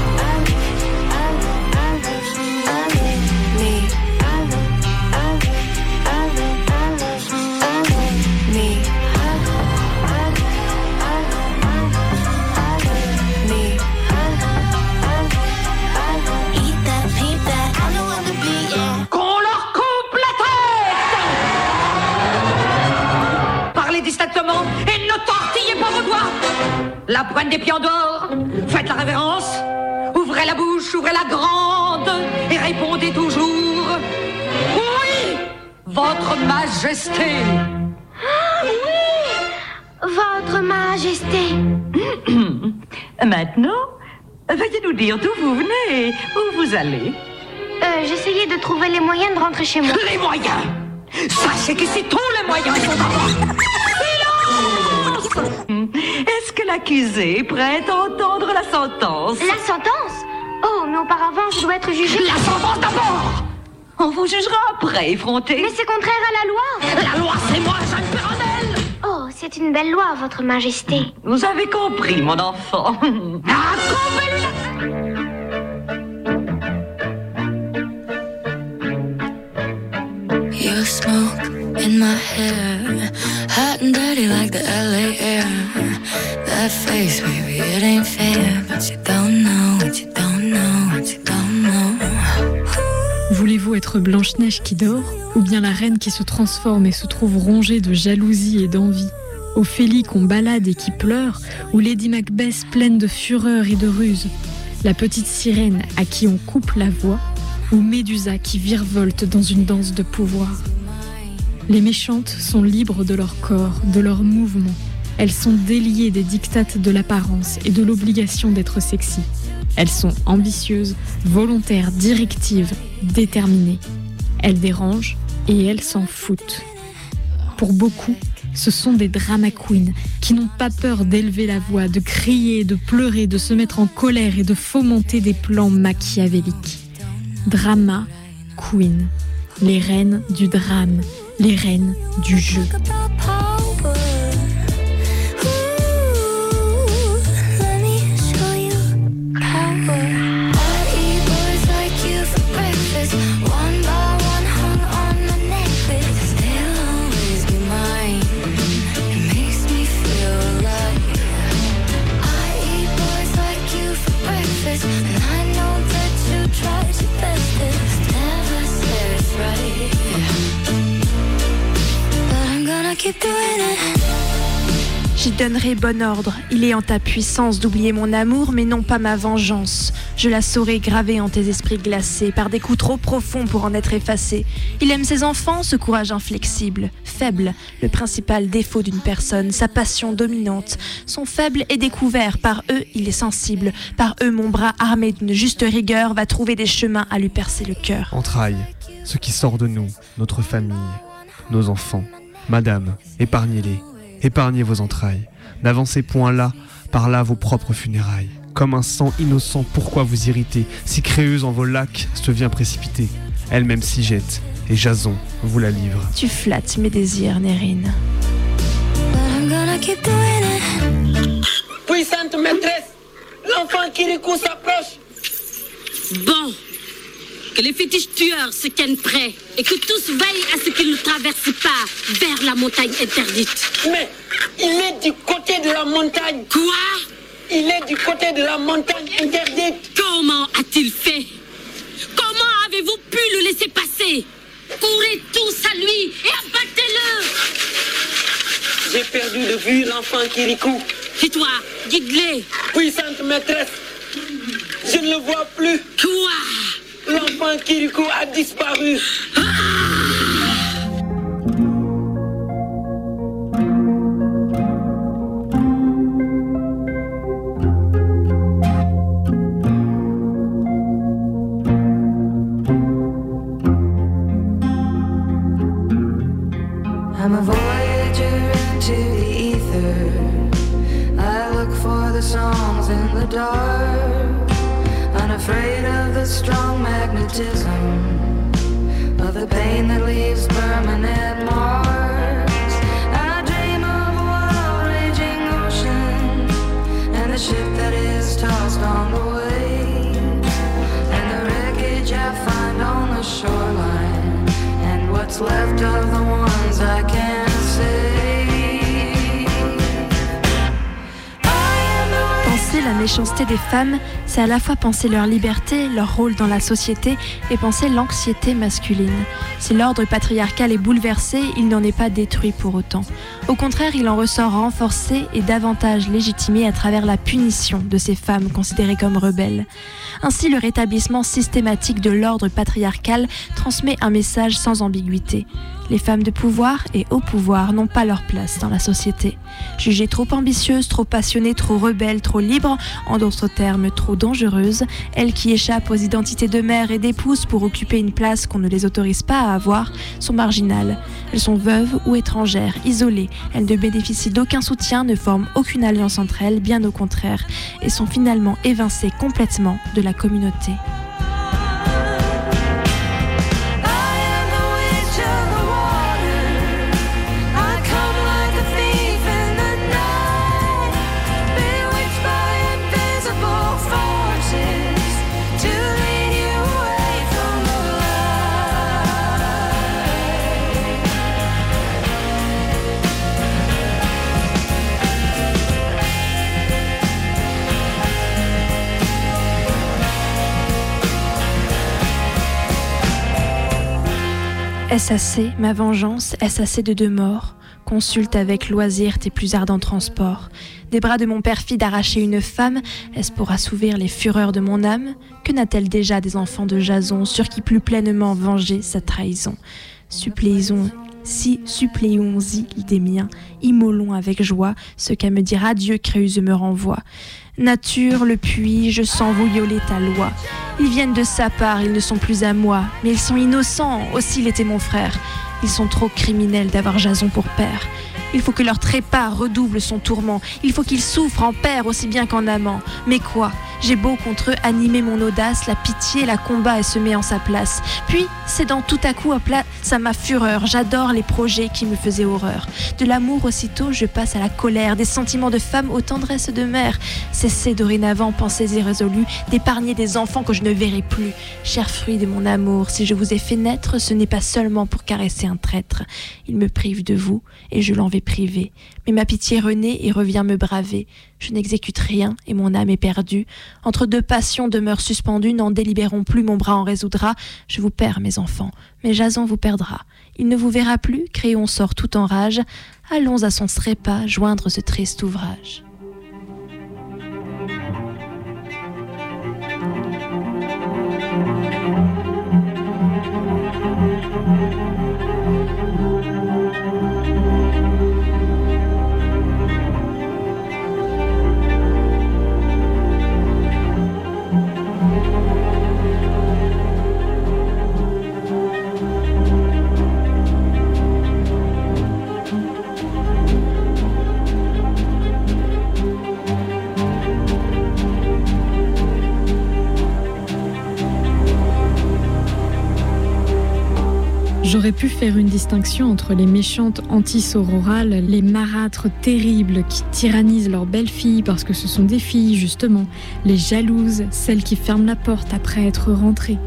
La poigne des pieds en dehors, faites la révérence, ouvrez la bouche, ouvrez la grande et répondez toujours. Oui, votre majesté. Ah oui Votre Majesté. Maintenant, veuillez nous dire d'où vous venez et où vous allez. Euh, j'essayais de trouver les moyens de rentrer chez moi. Les moyens. Sachez qu'ici tous les moyens sont en moi. Silence. Est-ce que l'accusé est prêt à entendre la sentence La sentence Oh, mais auparavant, je dois être jugée. La sentence d'abord On vous jugera après, effronté. Mais c'est contraire à la loi. La loi, c'est moi, Jeanne Perronel Oh, c'est une belle loi, Votre Majesté. Vous avez compris, mon enfant. Ah, coupez-lui la- in my hair. Hot and dirty like the LA air. Voulez-vous être Blanche-Neige qui dort Ou bien la reine qui se transforme et se trouve rongée de jalousie et d'envie? Ophélie qu'on balade et qui pleure Ou Lady Macbeth pleine de fureur et de ruse? La petite sirène à qui on coupe la voix Ou Médusa qui virevolte dans une danse de pouvoir? Les méchantes sont libres de leur corps, de leurs mouvements elles sont déliées des dictates de l'apparence et de l'obligation d'être sexy. Elles sont ambitieuses, volontaires, directives, déterminées. Elles dérangent et elles s'en foutent. Pour beaucoup, ce sont des drama queens qui n'ont pas peur d'élever la voix, de crier, de pleurer, de se mettre en colère et de fomenter des plans machiavéliques. Drama queen, les reines du drame, les reines du jeu. Bon ordre. Il est en ta puissance d'oublier mon amour, mais non pas ma vengeance. Je la saurai gravée en tes esprits glacés, par des coups trop profonds pour en être effacé. Il aime ses enfants, ce courage inflexible, faible, le principal défaut d'une personne, sa passion dominante. Son faible est découvert, par eux il est sensible, par eux mon bras armé d'une juste rigueur va trouver des chemins à lui percer le cœur. Entrailles, ce qui sort de nous, notre famille, nos enfants. Madame, épargnez-les, épargnez vos entrailles. N'avancez point là, par là vos propres funérailles. Comme un sang innocent, pourquoi vous irriter Si créeuse en vos lacs se vient précipiter, elle-même s'y jette, et Jason vous la livre. Tu flattes mes désirs, Nérine. Puissante maîtresse, l'enfant Kirikou s'approche. Bon, que les fétiches tueurs se tiennent prêts et que tous veillent à ce qu'ils ne traversent pas vers la montagne interdite. Mais il est du côté de la montagne. Quoi? Il est du côté de la montagne interdite. Comment a-t-il fait? Comment avez-vous pu le laisser passer? Courez tous à lui et abattez-le J'ai perdu de vue l'enfant Kirikou. Et toi, guide-les Puissante maîtresse, je ne le vois plus. Quoi L'enfant Kirikou a disparu. I'm méchanceté des femmes, c'est à la fois penser leur liberté, leur rôle dans la société et penser l'anxiété masculine. Si l'ordre patriarcal est bouleversé, il n'en est pas détruit pour autant. Au contraire, il en ressort renforcé et davantage légitimé à travers la punition de ces femmes considérées comme rebelles. Ainsi, le rétablissement systématique de l'ordre patriarcal transmet un message sans ambiguïté. Les femmes de pouvoir et au pouvoir n'ont pas leur place dans la société. Jugées trop ambitieuses, trop passionnées, trop rebelles, trop libres, en d'autres termes trop dangereuses, elles qui échappent aux identités de mère et d'épouse pour occuper une place qu'on ne les autorise pas à avoir, sont marginales. Elles sont veuves ou étrangères, isolées, elles ne bénéficient d'aucun soutien, ne forment aucune alliance entre elles, bien au contraire, et sont finalement évincées complètement de la communauté. Assez, ma vengeance Est-ce assez de deux morts. Consulte avec loisir tes plus ardents transports. Des bras de mon perfide arracher une femme, est-ce pour assouvir les fureurs de mon âme? Que n'a-t-elle déjà des enfants de Jason sur qui plus pleinement venger sa trahison? Supplions, si supplions-y des miens, immolons avec joie ce qu'à me dire adieu Créuse me renvoie. Nature, le puits, je sens violer ta loi. Ils viennent de sa part, ils ne sont plus à moi, mais ils sont innocents, aussi l'était mon frère. Ils sont trop criminels d'avoir Jason pour père. Il faut que leur trépas redouble son tourment. Il faut qu'ils souffrent en père aussi bien qu'en amant. Mais quoi? J'ai beau contre eux animer mon audace, la pitié, la combat et se met en sa place. Puis, cédant tout à coup à place à ma fureur, j'adore les projets qui me faisaient horreur. De l'amour aussitôt, je passe à la colère, des sentiments de femme aux tendresses de mère. Cessez dorénavant, pensées irrésolues, d'épargner des enfants que je ne verrai plus. Cher fruit de mon amour, si je vous ai fait naître, ce n'est pas seulement pour caresser un traître. Il me prive de vous, et je l'en vais priver. Mais ma pitié renaît et revient me braver. Je n'exécute rien, et mon âme est perdue. Entre deux passions demeure suspendue, n'en délibérons plus, mon bras en résoudra. Je vous perds, mes enfants, mais Jason vous perdra. Il ne vous verra plus, Créon sort tout en rage. Allons à son trépas joindre ce triste ouvrage. J'aurais pu faire une distinction entre les méchantes antisororales, les marâtres terribles qui tyrannisent leurs belles filles parce que ce sont des filles justement, les jalouses, celles qui ferment la porte après être rentrées.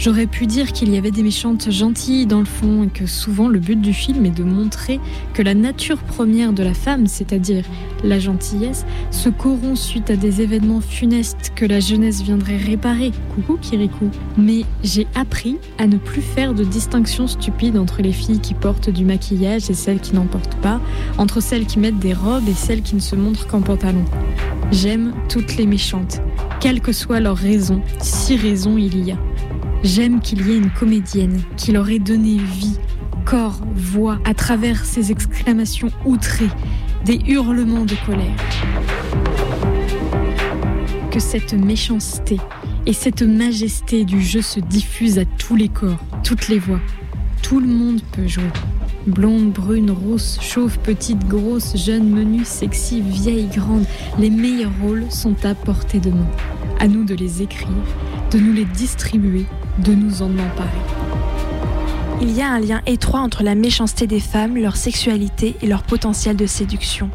J'aurais pu dire qu'il y avait des méchantes gentilles dans le fond et que souvent le but du film est de montrer que la nature première de la femme, c'est-à-dire la gentillesse, se corrompt suite à des événements funestes que la jeunesse viendrait réparer. Coucou Kirikou. Mais j'ai appris à ne plus faire de distinction stupide entre les filles qui portent du maquillage et celles qui n'en portent pas, entre celles qui mettent des robes et celles qui ne se montrent qu'en pantalon. J'aime toutes les méchantes, quelle que soit leur raison, si raison il y a. J'aime qu'il y ait une comédienne qui leur ait donné vie, corps, voix, à travers ces exclamations outrées, des hurlements de colère. Que cette méchanceté et cette majesté du jeu se diffusent à tous les corps, toutes les voix. Tout le monde peut jouer. Blonde, brune, rousse, chauve, petite, grosse, jeune, menue, sexy, vieille, grande, les meilleurs rôles sont à portée de main. À nous de les écrire, de nous les distribuer, de nous en emparer. Il y a un lien étroit entre la méchanceté des femmes, leur sexualité et leur potentiel de séduction.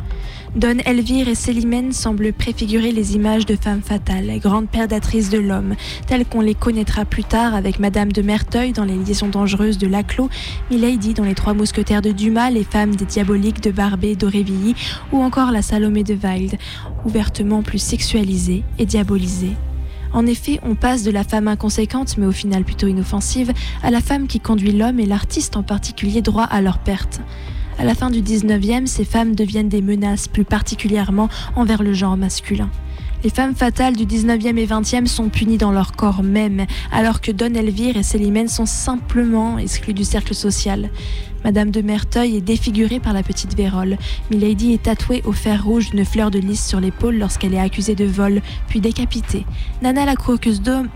Don Elvire et Célimène semblent préfigurer les images de femmes fatales, grandes prédatrices de l'homme, telles qu'on les connaîtra plus tard avec Madame de Merteuil dans Les liaisons dangereuses de Laclos, Milady dans Les Trois Mousquetaires de Dumas, Les femmes des diaboliques de Barbé d'Aurevilly ou encore La Salomé de Wilde, ouvertement plus sexualisée et diabolisée. En effet, on passe de la femme inconséquente, mais au final plutôt inoffensive, à la femme qui conduit l'homme et l'artiste en particulier droit à leur perte. À la fin du 19e, ces femmes deviennent des menaces, plus particulièrement envers le genre masculin. Les femmes fatales du 19e et 20e sont punies dans leur corps même, alors que Don Elvire et Célimène sont simplement exclus du cercle social. Madame de Merteuil est défigurée par la petite Vérole. Milady est tatouée au fer rouge d'une fleur de lys sur l'épaule lorsqu'elle est accusée de vol, puis décapitée. Nana la croqueuse d'homme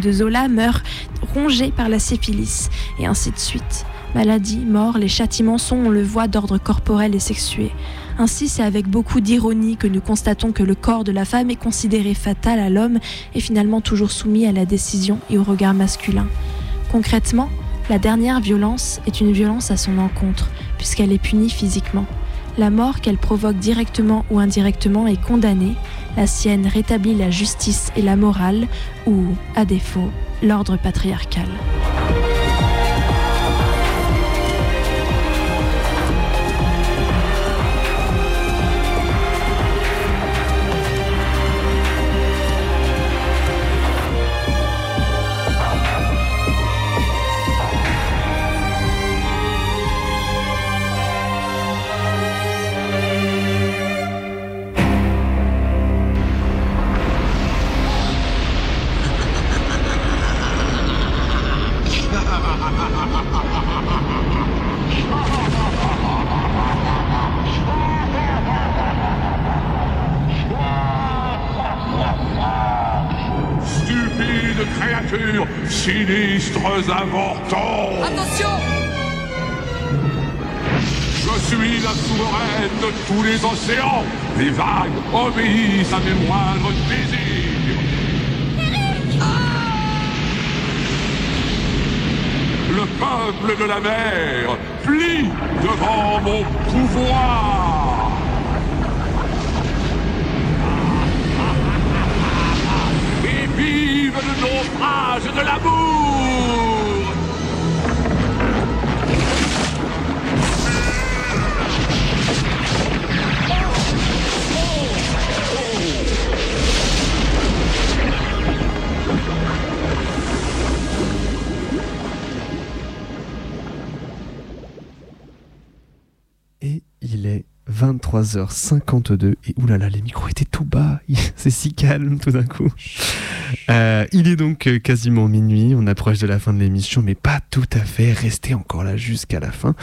de Zola meurt rongée par la syphilis, et ainsi de suite. Maladie, mort, les châtiments sont, on le voit, d'ordre corporel et sexué. Ainsi, c'est avec beaucoup d'ironie que nous constatons que le corps de la femme est considéré fatal à l'homme et finalement toujours soumis à la décision et au regard masculin. Concrètement, la dernière violence est une violence à son encontre, puisqu'elle est punie physiquement. La mort qu'elle provoque directement ou indirectement est condamnée, la sienne rétablit la justice et la morale, ou, à défaut, l'ordre patriarcal. Sinistres avortons Attention. Je suis la souveraine de tous les océans. Les vagues obéissent à mes moindres désirs. Le peuple de la mer plie devant mon pouvoir vive le naufrage de l'amour Et il est 23h52 et oulala, les micros étaient tout bas, c'est si calme tout d'un coup. Euh, il est donc euh, quasiment minuit, on approche de la fin de l'émission, mais pas tout à fait, restez encore là jusqu'à la fin.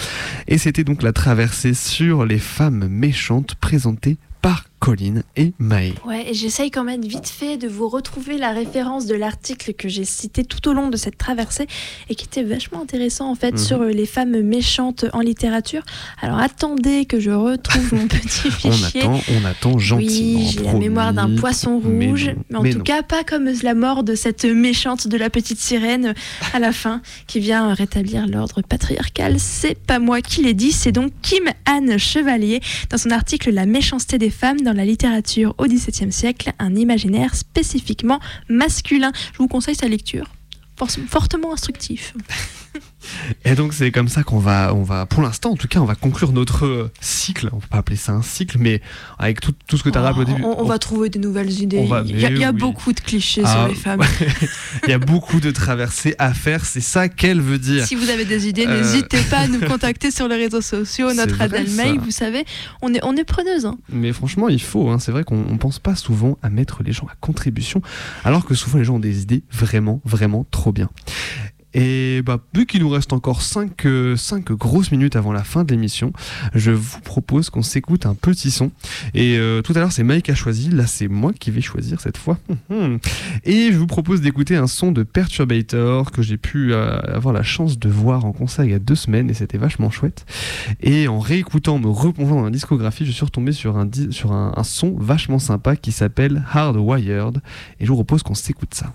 Et c'était donc la traversée sur les femmes méchantes présentée par Colline et Maë. Ouais, et j'essaye quand même vite fait de vous retrouver la référence de l'article que j'ai cité tout au long de cette traversée et qui était vachement intéressant en fait Mhm. sur euh, les femmes méchantes en littérature. Alors attendez que je retrouve mon petit On fichier. attend, on attend gentiment. Oui, j'ai la mémoire d'un poisson Mais rouge, non, mais, en mais tout non. cas pas comme la mort de cette méchante de la petite sirène à la fin, qui vient rétablir l'ordre patriarcal. C'est pas moi qui l'ai dit, c'est donc Kim Anne Chevalier dans son article La méchanceté des femmes dans la littérature au XVIIe siècle, un imaginaire spécifiquement masculin. Je vous conseille sa lecture. For- Fortement instructif. Et donc c'est comme ça qu'on va, on va, pour l'instant en tout cas, on va conclure notre euh, cycle. On peut pas appeler ça un cycle, mais avec tout, tout ce que tu as rappelé au début. On, on va trouver de nouvelles idées. va- il y a, il y a mais oui. beaucoup de clichés Ah, sur les femmes. Il y a beaucoup de traversées à faire, c'est ça qu'elle veut dire. Si vous avez des idées, Euh, n'hésitez pas à nous contacter sur les réseaux sociaux, notre adresse mail, vous savez, on est, on est preneuse. hein. Mais franchement, il faut. hein. C'est vrai qu'on on pense pas souvent à mettre les gens à contribution, alors que souvent les gens ont des idées vraiment, vraiment trop bien. Et bah, vu qu'il nous reste encore 5, grosses minutes avant la fin de l'émission, je vous propose qu'on s'écoute un petit son. Et euh, tout à l'heure, c'est Mike qui a choisi. Là, c'est moi qui vais choisir cette fois. Et je vous propose d'écouter un son de Perturbator que j'ai pu euh, avoir la chance de voir en concert il y a deux semaines et c'était vachement chouette. Et en réécoutant, me replongeant dans la discographie, je suis retombé sur un, sur un, un son vachement sympa qui s'appelle Hardwired. Et je vous propose qu'on s'écoute ça.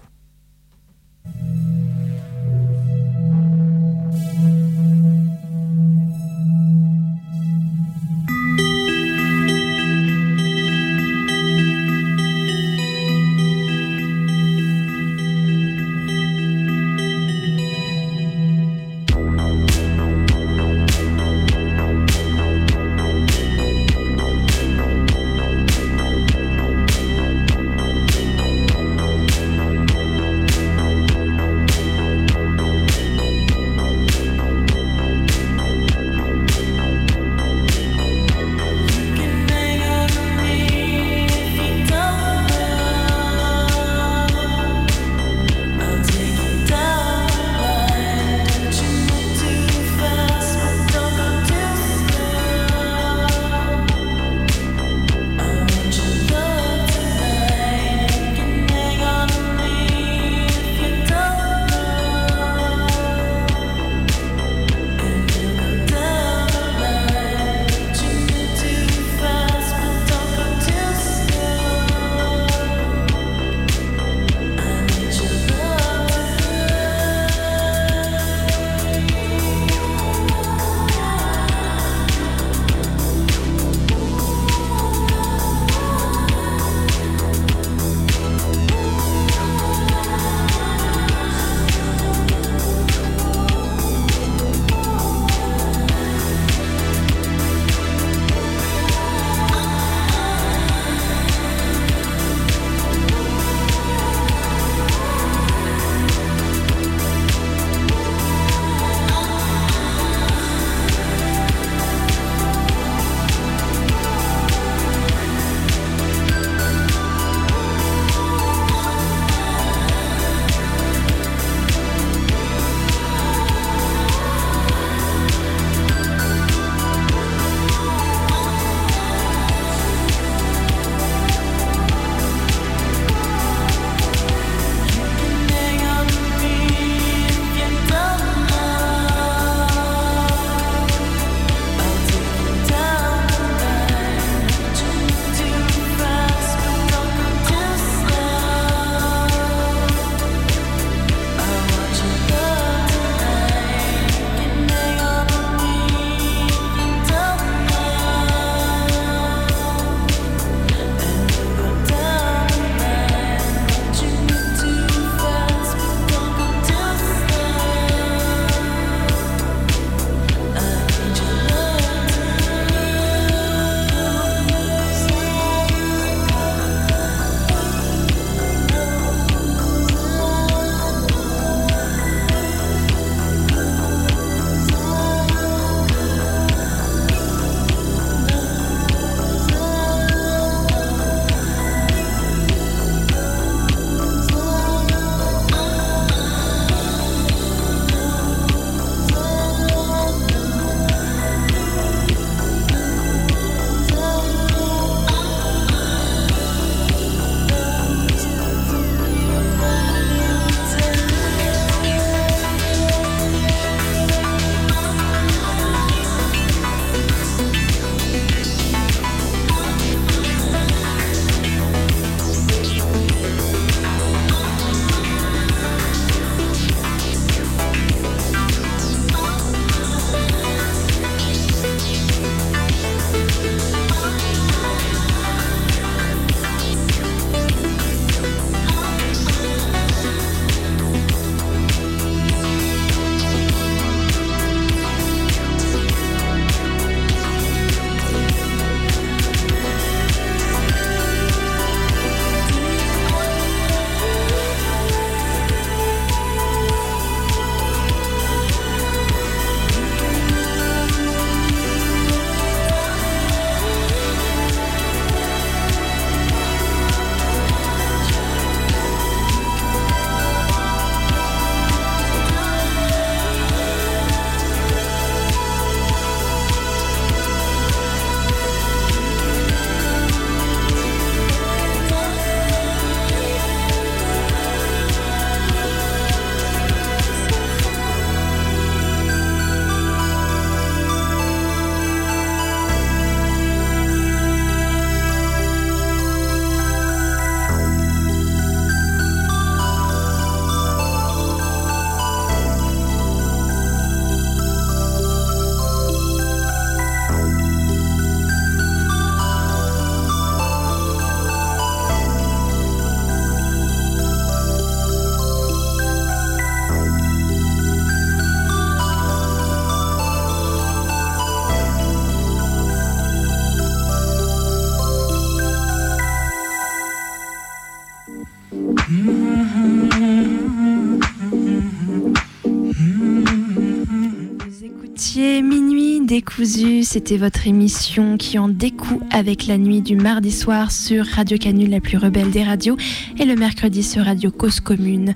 C'était votre émission qui en découle avec la nuit du mardi soir sur Radio Canule, la plus rebelle des radios, et le mercredi sur Radio Cause Commune.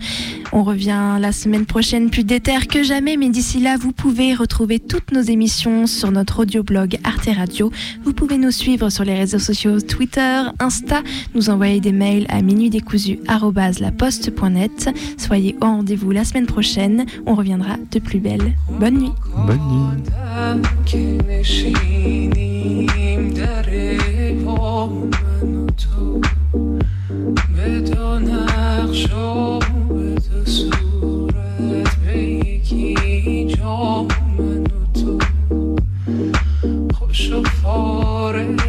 On revient la semaine prochaine plus déter que jamais, mais d'ici là, vous pouvez retrouver toutes nos émissions sur notre audioblog Arte Radio. Vous pouvez nous suivre sur les réseaux sociaux Twitter, Insta, nous envoyer des mails à minuitdécousu@laposte.net. Soyez au rendez-vous la semaine prochaine, on reviendra de plus belle. Bonne nuit. Bonne nuit. منو تو خوش و فارغ